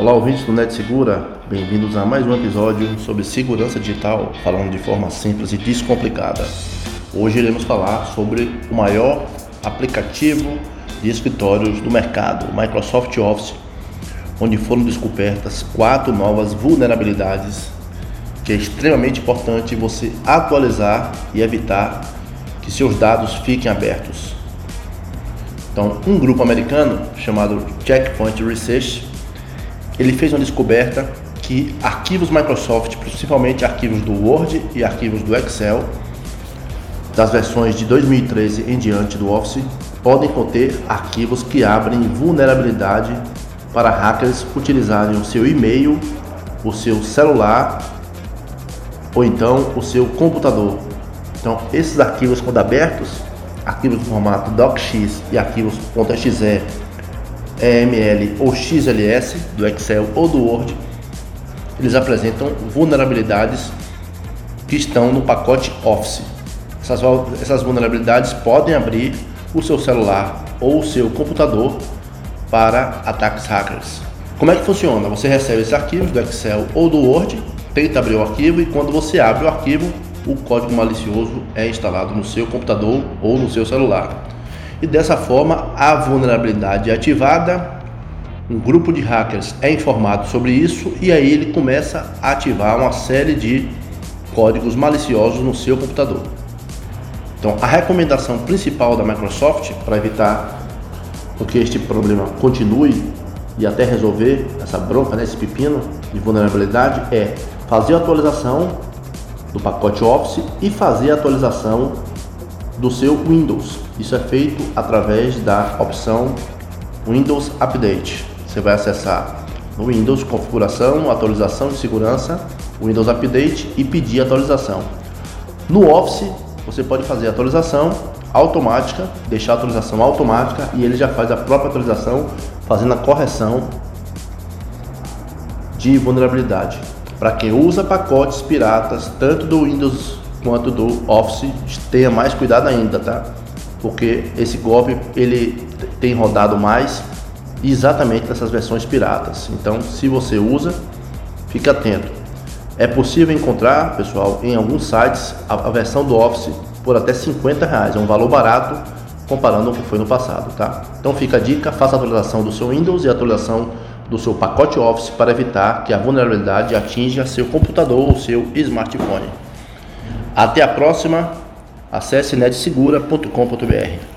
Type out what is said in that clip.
Olá, ouvintes do Net Segura, bem-vindos a mais um episódio sobre segurança digital, falando de forma simples e descomplicada. Hoje iremos falar sobre o maior aplicativo de escritórios do mercado, o Microsoft Office, onde foram descobertas quatro novas vulnerabilidades que é extremamente importante você atualizar e evitar que seus dados fiquem abertos. Então, um grupo americano chamado Checkpoint Research ele fez uma descoberta que arquivos Microsoft, principalmente arquivos do Word e arquivos do Excel, das versões de 2013 em diante do Office, podem conter arquivos que abrem vulnerabilidade para hackers utilizarem o seu e-mail, o seu celular ou então o seu computador. Então, esses arquivos quando abertos, arquivos no formato docx e arquivos .exe EML ou XLS do Excel ou do Word, eles apresentam vulnerabilidades que estão no pacote Office. Essas, essas vulnerabilidades podem abrir o seu celular ou o seu computador para ataques hackers. Como é que funciona? Você recebe esses arquivos do Excel ou do Word, tenta abrir o arquivo e quando você abre o arquivo, o código malicioso é instalado no seu computador ou no seu celular e dessa forma a vulnerabilidade é ativada, um grupo de hackers é informado sobre isso e aí ele começa a ativar uma série de códigos maliciosos no seu computador. Então, a recomendação principal da Microsoft para evitar que este problema continue e até resolver essa bronca, né, esse pepino de vulnerabilidade é fazer a atualização do pacote Office e fazer a atualização do seu Windows. Isso é feito através da opção Windows Update. Você vai acessar no Windows Configuração, Atualização de Segurança, Windows Update e pedir atualização. No Office, você pode fazer atualização automática, deixar a atualização automática e ele já faz a própria atualização, fazendo a correção de vulnerabilidade. Para quem usa pacotes piratas, tanto do Windows quanto do Office, tenha mais cuidado ainda, tá? Porque esse golpe ele tem rodado mais exatamente nessas versões piratas. Então, se você usa, fique atento. É possível encontrar, pessoal, em alguns sites a, a versão do Office por até 50 reais. É um valor barato comparando o que foi no passado, tá? Então fica a dica, faça a atualização do seu Windows e a atualização do seu pacote Office para evitar que a vulnerabilidade atinja seu computador ou seu smartphone. Até a próxima. Acesse netsegura.com.br.